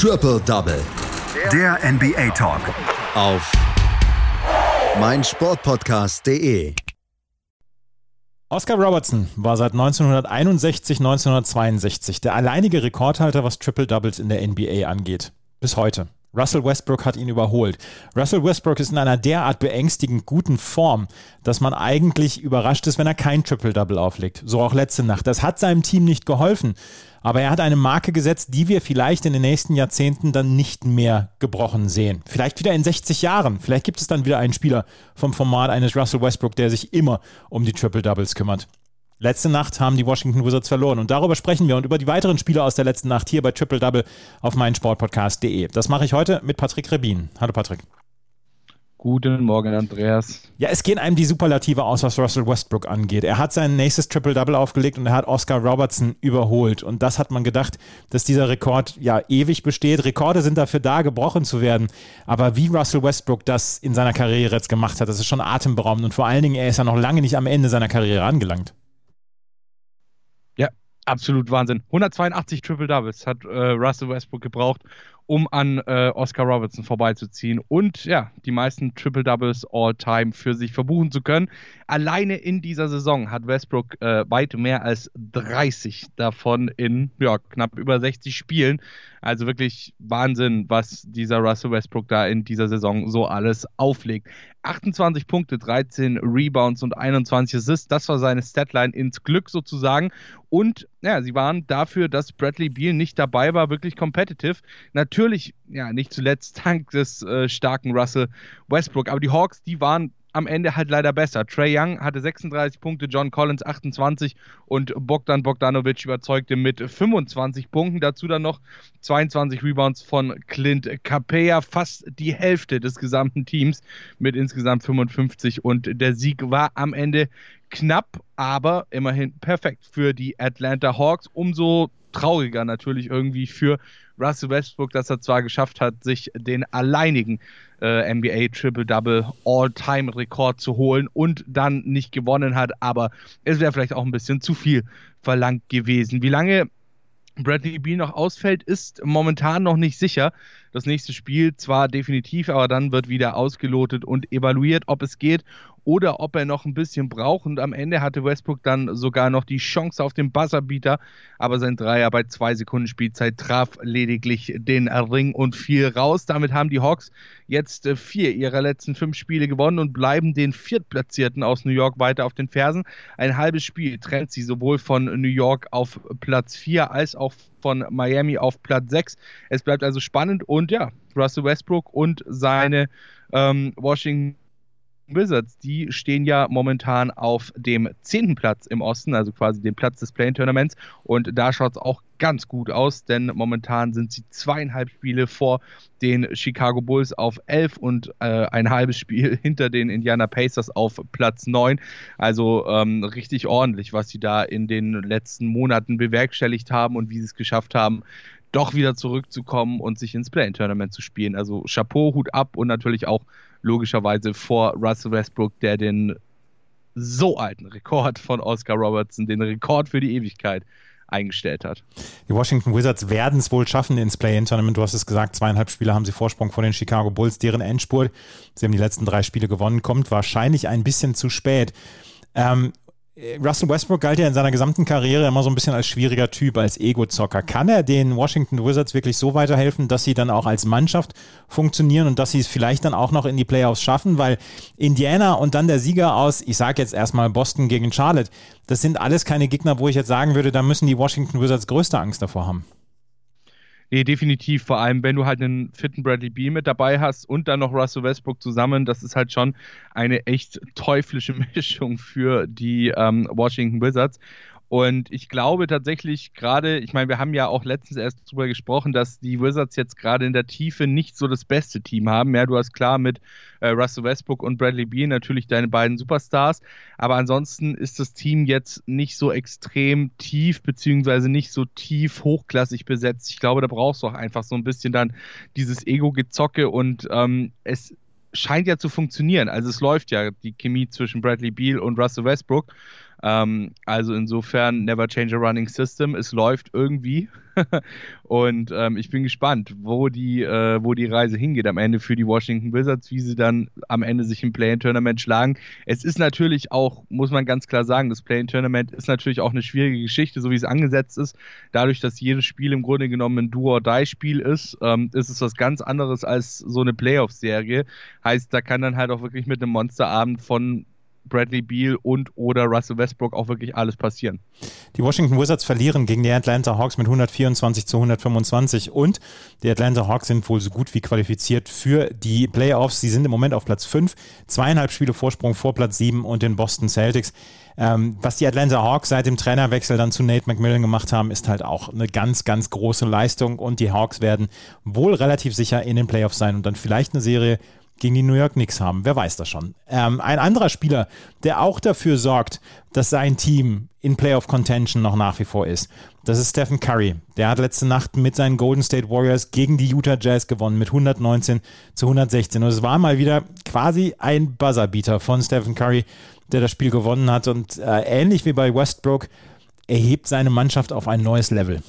Triple Double. Der NBA Talk. Auf meinsportpodcast.de. Oscar Robertson war seit 1961, 1962 der alleinige Rekordhalter, was Triple Doubles in der NBA angeht. Bis heute. Russell Westbrook hat ihn überholt. Russell Westbrook ist in einer derart beängstigend guten Form, dass man eigentlich überrascht ist, wenn er kein Triple-Double auflegt. So auch letzte Nacht. Das hat seinem Team nicht geholfen. Aber er hat eine Marke gesetzt, die wir vielleicht in den nächsten Jahrzehnten dann nicht mehr gebrochen sehen. Vielleicht wieder in 60 Jahren. Vielleicht gibt es dann wieder einen Spieler vom Format eines Russell Westbrook, der sich immer um die Triple-Doubles kümmert. Letzte Nacht haben die Washington Wizards verloren und darüber sprechen wir und über die weiteren Spieler aus der letzten Nacht hier bei Triple Double auf meinsportpodcast.de. Das mache ich heute mit Patrick Rebin. Hallo Patrick. Guten Morgen, Andreas. Ja, es gehen einem die Superlative aus, was Russell Westbrook angeht. Er hat sein nächstes Triple-Double aufgelegt und er hat Oscar Robertson überholt. Und das hat man gedacht, dass dieser Rekord ja ewig besteht. Rekorde sind dafür da, gebrochen zu werden. Aber wie Russell Westbrook das in seiner Karriere jetzt gemacht hat, das ist schon atemberaubend. Und vor allen Dingen, er ist ja noch lange nicht am Ende seiner Karriere angelangt. Absolut Wahnsinn. 182 Triple Doubles hat äh, Russell Westbrook gebraucht, um an äh, Oscar Robertson vorbeizuziehen und ja, die meisten Triple Doubles all-time für sich verbuchen zu können. Alleine in dieser Saison hat Westbrook äh, weit mehr als 30 davon in ja, knapp über 60 Spielen. Also wirklich Wahnsinn, was dieser Russell Westbrook da in dieser Saison so alles auflegt. 28 Punkte, 13 Rebounds und 21 Assists. Das war seine Statline ins Glück sozusagen. Und ja, sie waren dafür, dass Bradley Beal nicht dabei war, wirklich competitive. Natürlich, ja, nicht zuletzt dank des äh, starken Russell Westbrook. Aber die Hawks, die waren am Ende halt leider besser. Trey Young hatte 36 Punkte, John Collins 28 und Bogdan Bogdanovic überzeugte mit 25 Punkten. Dazu dann noch 22 Rebounds von Clint Capella, fast die Hälfte des gesamten Teams mit insgesamt 55 und der Sieg war am Ende knapp, aber immerhin perfekt für die Atlanta Hawks. Umso trauriger natürlich irgendwie für Russell Westbrook, dass er zwar geschafft hat, sich den alleinigen äh, NBA Triple-Double All-Time-Rekord zu holen und dann nicht gewonnen hat, aber es wäre vielleicht auch ein bisschen zu viel verlangt gewesen. Wie lange Bradley Beal noch ausfällt, ist momentan noch nicht sicher. Das nächste Spiel zwar definitiv, aber dann wird wieder ausgelotet und evaluiert, ob es geht oder ob er noch ein bisschen braucht. Und am Ende hatte Westbrook dann sogar noch die Chance auf den Buzzerbeater, aber sein Dreier bei zwei Sekunden Spielzeit traf lediglich den Ring und fiel raus. Damit haben die Hawks jetzt äh, vier ihrer letzten fünf Spiele gewonnen und bleiben den Viertplatzierten aus New York weiter auf den Fersen. Ein halbes Spiel trennt sie sowohl von New York auf Platz vier als auch von Miami auf Platz sechs. Es bleibt also spannend und ja, Russell Westbrook und seine ähm, Washington Wizards, die stehen ja momentan auf dem zehnten Platz im Osten, also quasi dem Platz des Play-In-Tournaments. Und da schaut es auch ganz gut aus, denn momentan sind sie zweieinhalb Spiele vor den Chicago Bulls auf elf und äh, ein halbes Spiel hinter den Indiana Pacers auf Platz neun. Also ähm, richtig ordentlich, was sie da in den letzten Monaten bewerkstelligt haben und wie sie es geschafft haben, doch wieder zurückzukommen und sich ins Play-In-Tournament zu spielen. Also Chapeau, Hut ab und natürlich auch logischerweise vor Russell Westbrook, der den so alten Rekord von Oscar Robertson, den Rekord für die Ewigkeit, eingestellt hat. Die Washington Wizards werden es wohl schaffen ins Play-In-Tournament. Du hast es gesagt, zweieinhalb Spiele haben sie Vorsprung vor den Chicago Bulls. Deren Endspurt, sie haben die letzten drei Spiele gewonnen, kommt wahrscheinlich ein bisschen zu spät. Ähm, Russell Westbrook galt ja in seiner gesamten Karriere immer so ein bisschen als schwieriger Typ, als Ego-Zocker. Kann er den Washington Wizards wirklich so weiterhelfen, dass sie dann auch als Mannschaft funktionieren und dass sie es vielleicht dann auch noch in die Playoffs schaffen? Weil Indiana und dann der Sieger aus, ich sage jetzt erstmal Boston gegen Charlotte, das sind alles keine Gegner, wo ich jetzt sagen würde, da müssen die Washington Wizards größte Angst davor haben. Nee, definitiv. Vor allem, wenn du halt einen fitten Bradley Beal mit dabei hast und dann noch Russell Westbrook zusammen, das ist halt schon eine echt teuflische Mischung für die ähm, Washington Wizards. Und ich glaube tatsächlich gerade, ich meine, wir haben ja auch letztens erst darüber gesprochen, dass die Wizards jetzt gerade in der Tiefe nicht so das beste Team haben. Ja, du hast klar mit äh, Russell Westbrook und Bradley Beal natürlich deine beiden Superstars, aber ansonsten ist das Team jetzt nicht so extrem tief beziehungsweise nicht so tief hochklassig besetzt. Ich glaube, da brauchst du auch einfach so ein bisschen dann dieses Ego-Gezocke und ähm, es scheint ja zu funktionieren. Also es läuft ja die Chemie zwischen Bradley Beal und Russell Westbrook. Ähm, also insofern, never change a running system. Es läuft irgendwie. und ähm, ich bin gespannt, wo die, äh, wo die Reise hingeht am Ende für die Washington Wizards, wie sie dann am Ende sich im Play-In-Tournament schlagen. Es ist natürlich auch, muss man ganz klar sagen, das Play-In-Tournament ist natürlich auch eine schwierige Geschichte, so wie es angesetzt ist. Dadurch, dass jedes Spiel im Grunde genommen ein Do-or-Die-Spiel ist, ähm, ist es was ganz anderes als so eine Playoff-Serie. Heißt, da kann dann halt auch wirklich mit einem Monsterabend von Bradley Beal und oder Russell Westbrook auch wirklich alles passieren. Die Washington Wizards verlieren gegen die Atlanta Hawks mit 124 zu 125 und die Atlanta Hawks sind wohl so gut wie qualifiziert für die Playoffs. Sie sind im Moment auf Platz 5, zweieinhalb Spiele Vorsprung vor Platz 7 und den Boston Celtics. Ähm, was die Atlanta Hawks seit dem Trainerwechsel dann zu Nate McMillan gemacht haben, ist halt auch eine ganz, ganz große Leistung und die Hawks werden wohl relativ sicher in den Playoffs sein und dann vielleicht eine Serie gegen die New York Knicks haben. Wer weiß das schon. Ähm, ein anderer Spieler, der auch dafür sorgt, dass sein Team in Playoff Contention noch nach wie vor ist, das ist Stephen Curry. Der hat letzte Nacht mit seinen Golden State Warriors gegen die Utah Jazz gewonnen mit 119 zu 116. Und es war mal wieder quasi ein Buzzerbeater von Stephen Curry, der das Spiel gewonnen hat. Und äh, ähnlich wie bei Westbrook erhebt seine Mannschaft auf ein neues Level.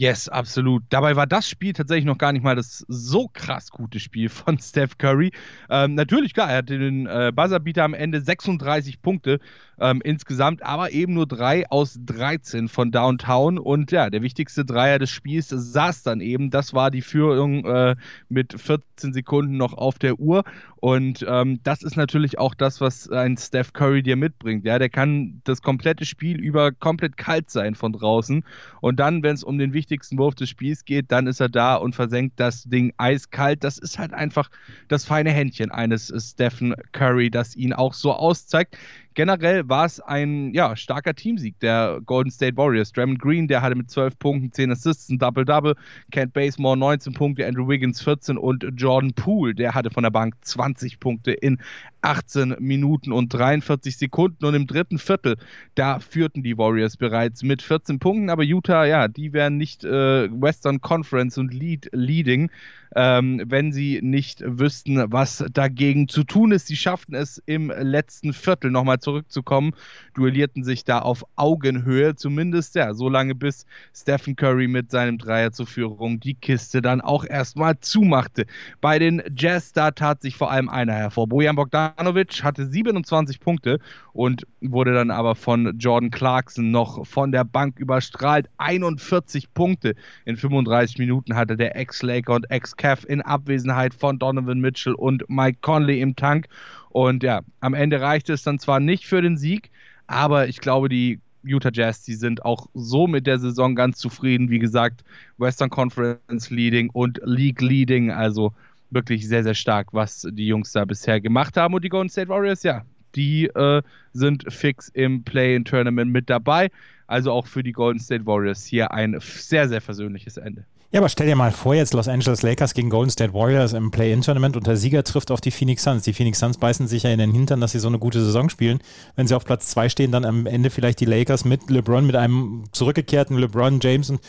Yes, absolut. Dabei war das Spiel tatsächlich noch gar nicht mal das so krass gute Spiel von Steph Curry. Ähm, natürlich, klar, er hatte den äh, Buzzerbeater am Ende 36 Punkte ähm, insgesamt, aber eben nur drei aus 13 von Downtown. Und ja, der wichtigste Dreier des Spiels saß dann eben. Das war die Führung äh, mit 14 Sekunden noch auf der Uhr. Und ähm, das ist natürlich auch das, was ein Steph Curry dir mitbringt. Ja, der kann das komplette Spiel über komplett kalt sein von draußen. Und dann, wenn es um den wichtigsten Wurf des Spiels geht, dann ist er da und versenkt das Ding eiskalt. Das ist halt einfach das feine Händchen eines Stephen Curry, das ihn auch so auszeigt generell war es ein ja, starker Teamsieg der Golden State Warriors. Draymond Green, der hatte mit 12 Punkten 10 Assists, ein Double-Double. Kent Basemore 19 Punkte, Andrew Wiggins 14 und Jordan Poole, der hatte von der Bank 20 Punkte in 18 Minuten und 43 Sekunden. Und im dritten Viertel, da führten die Warriors bereits mit 14 Punkten. Aber Utah, ja, die wären nicht äh, Western Conference und Lead Leading ähm, wenn sie nicht wüssten, was dagegen zu tun ist. Sie schafften es im letzten Viertel nochmal zurückzukommen, duellierten sich da auf Augenhöhe, zumindest ja, so lange bis Stephen Curry mit seinem Dreier zur Führung die Kiste dann auch erstmal zumachte. Bei den Jazz, da tat sich vor allem einer hervor. Bojan Bogdanovic hatte 27 Punkte und wurde dann aber von Jordan Clarkson noch von der Bank überstrahlt. 41 Punkte in 35 Minuten hatte der Ex-Laker und Ex-Cav in Abwesenheit von Donovan Mitchell und Mike Conley im Tank. Und ja, am Ende reichte es dann zwar nicht für den Sieg, aber ich glaube, die Utah Jazz, die sind auch so mit der Saison ganz zufrieden. Wie gesagt, Western Conference Leading und League Leading. Also wirklich sehr, sehr stark, was die Jungs da bisher gemacht haben. Und die Golden State Warriors, ja, die äh, sind fix im Play-in-Tournament mit dabei. Also auch für die Golden State Warriors hier ein sehr, sehr versöhnliches Ende. Ja, aber stell dir mal vor, jetzt Los Angeles Lakers gegen Golden State Warriors im Play-In-Tournament und der Sieger trifft auf die Phoenix Suns. Die Phoenix Suns beißen sich ja in den Hintern, dass sie so eine gute Saison spielen. Wenn sie auf Platz 2 stehen, dann am Ende vielleicht die Lakers mit LeBron, mit einem zurückgekehrten LeBron James und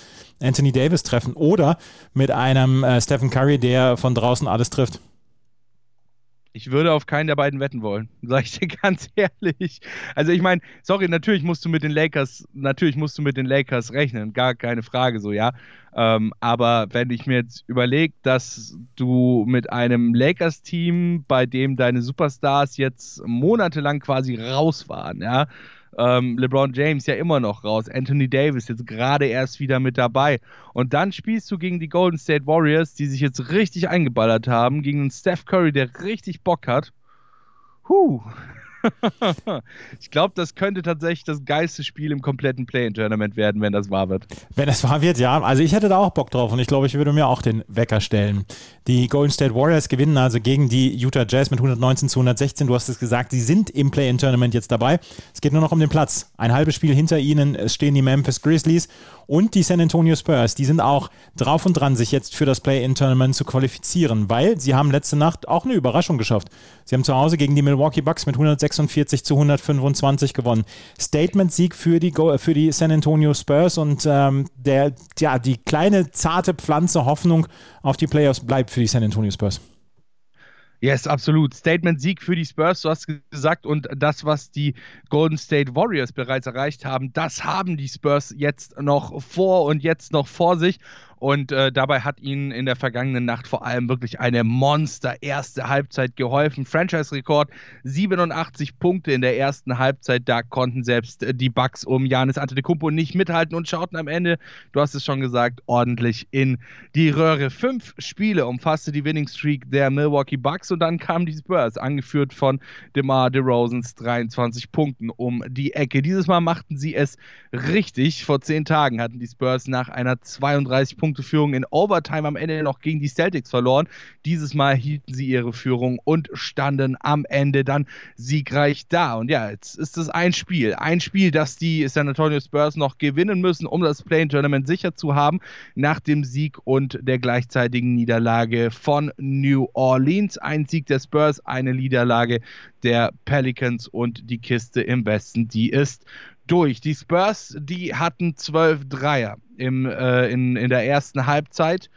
Anthony Davis treffen oder mit einem äh, Stephen Curry, der von draußen alles trifft. Ich würde auf keinen der beiden wetten wollen, sag ich dir ganz ehrlich. Also ich meine, sorry, natürlich musst du mit den Lakers, natürlich musst du mit den Lakers rechnen, gar keine Frage so, ja. Ähm, aber wenn ich mir jetzt überlege, dass du mit einem Lakers-Team, bei dem deine Superstars jetzt monatelang quasi raus waren, ja, ähm, LeBron James ja immer noch raus. Anthony Davis jetzt gerade erst wieder mit dabei. Und dann spielst du gegen die Golden State Warriors, die sich jetzt richtig eingeballert haben, gegen einen Steph Curry, der richtig Bock hat. Huh. ich glaube, das könnte tatsächlich das geilste Spiel im kompletten Play-In-Tournament werden, wenn das wahr wird. Wenn das wahr wird, ja. Also ich hätte da auch Bock drauf und ich glaube, ich würde mir auch den Wecker stellen. Die Golden State Warriors gewinnen also gegen die Utah Jazz mit 119 zu 116. Du hast es gesagt, sie sind im Play-In-Tournament jetzt dabei. Es geht nur noch um den Platz. Ein halbes Spiel hinter ihnen stehen die Memphis Grizzlies und die San Antonio Spurs. Die sind auch drauf und dran, sich jetzt für das Play-In-Tournament zu qualifizieren, weil sie haben letzte Nacht auch eine Überraschung geschafft. Sie haben zu Hause gegen die Milwaukee Bucks mit 146 zu 125 gewonnen. Statement-Sieg für die, für die San Antonio Spurs und ähm, der, ja, die kleine zarte Pflanze Hoffnung auf die Playoffs bleibt für die San Antonio Spurs. Yes, absolut. Statement-Sieg für die Spurs, du hast gesagt. Und das, was die Golden State Warriors bereits erreicht haben, das haben die Spurs jetzt noch vor und jetzt noch vor sich. Und äh, dabei hat ihnen in der vergangenen Nacht vor allem wirklich eine Monster erste Halbzeit geholfen. Franchise-Rekord 87 Punkte in der ersten Halbzeit. Da konnten selbst äh, die Bucks um Janis Antetokounmpo nicht mithalten und schauten am Ende, du hast es schon gesagt, ordentlich in die Röhre. Fünf Spiele umfasste die Winning Streak der Milwaukee Bucks und dann kamen die Spurs, angeführt von DeMar DeRozans 23 Punkten um die Ecke. Dieses Mal machten sie es richtig. Vor zehn Tagen hatten die Spurs nach einer 32 Punkte Punkteführung in Overtime am Ende noch gegen die Celtics verloren. Dieses Mal hielten sie ihre Führung und standen am Ende dann siegreich da. Und ja, jetzt ist es ein Spiel. Ein Spiel, das die San Antonio Spurs noch gewinnen müssen, um das Play-In-Tournament sicher zu haben, nach dem Sieg und der gleichzeitigen Niederlage von New Orleans. Ein Sieg der Spurs, eine Niederlage der Pelicans und die Kiste im Westen, die ist durch. Die Spurs, die hatten zwölf Dreier im, äh, in, in der ersten Halbzeit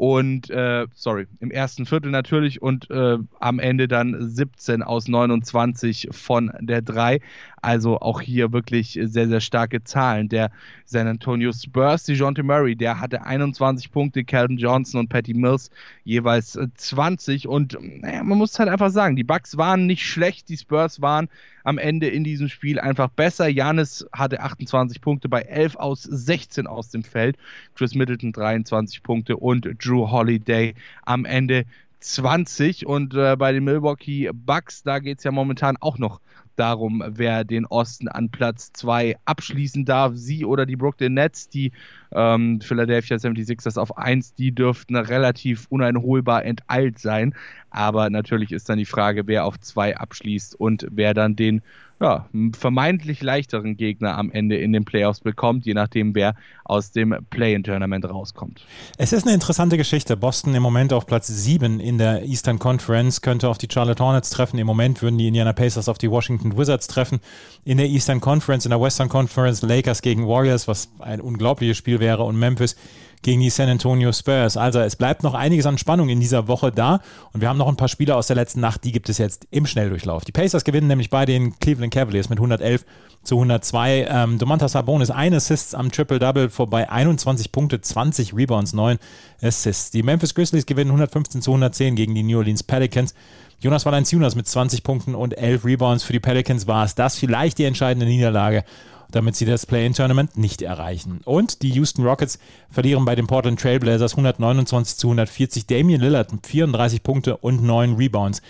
und äh, sorry, im ersten Viertel natürlich und äh, am Ende dann 17 aus 29 von der 3. Also auch hier wirklich sehr, sehr starke Zahlen. Der San Antonio Spurs, DeJounte Murray, der hatte 21 Punkte, Calvin Johnson und Patty Mills jeweils 20 und naja, man muss halt einfach sagen, die Bucks waren nicht schlecht, die Spurs waren am Ende in diesem Spiel einfach besser. Janis hatte 28 Punkte bei 11 aus 16 aus dem Feld. Chris Middleton 23 Punkte und Drew Holiday am Ende 20. Und äh, bei den Milwaukee Bucks, da geht es ja momentan auch noch darum, wer den Osten an Platz 2 abschließen darf. Sie oder die Brooklyn Nets, die ähm, Philadelphia 76ers auf 1, die dürften relativ uneinholbar enteilt sein. Aber natürlich ist dann die Frage, wer auf 2 abschließt und wer dann den ja, vermeintlich leichteren Gegner am Ende in den Playoffs bekommt, je nachdem, wer aus dem Play-in-Tournament rauskommt. Es ist eine interessante Geschichte. Boston im Moment auf Platz 7 in der Eastern Conference könnte auf die Charlotte Hornets treffen. Im Moment würden die Indiana Pacers auf die Washington Wizards treffen. In der Eastern Conference, in der Western Conference Lakers gegen Warriors, was ein unglaubliches Spiel wäre, und Memphis gegen die San Antonio Spurs. Also es bleibt noch einiges an Spannung in dieser Woche da und wir haben noch ein paar Spieler aus der letzten Nacht, die gibt es jetzt im Schnelldurchlauf. Die Pacers gewinnen nämlich bei den Cleveland Cavaliers mit 111 zu 102. Ähm, Domantas Sabonis, ein Assists am Triple-Double vorbei, 21 Punkte, 20 Rebounds, 9 Assists. Die Memphis Grizzlies gewinnen 115 zu 110 gegen die New Orleans Pelicans. Jonas Valanciunas mit 20 Punkten und 11 Rebounds für die Pelicans war es das vielleicht die entscheidende Niederlage damit sie das Play-in-Tournament nicht erreichen. Und die Houston Rockets verlieren bei den Portland Trailblazers 129 zu 140. Damian Lillard mit 34 Punkte und 9 Rebounds.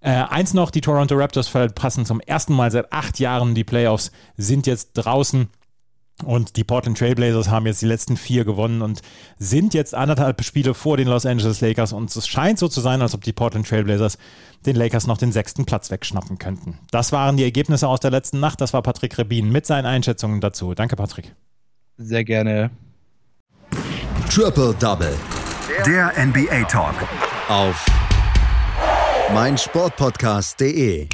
Äh, eins noch, die Toronto Raptors verpassen zum ersten Mal seit acht Jahren die Playoffs, sind jetzt draußen und die Portland Trailblazers haben jetzt die letzten vier gewonnen und sind jetzt anderthalb Spiele vor den Los Angeles Lakers. Und es scheint so zu sein, als ob die Portland Trailblazers den Lakers noch den sechsten Platz wegschnappen könnten. Das waren die Ergebnisse aus der letzten Nacht. Das war Patrick Rebin mit seinen Einschätzungen dazu. Danke, Patrick. Sehr gerne. Triple Double. Der NBA Talk. Auf meinsportpodcast.de.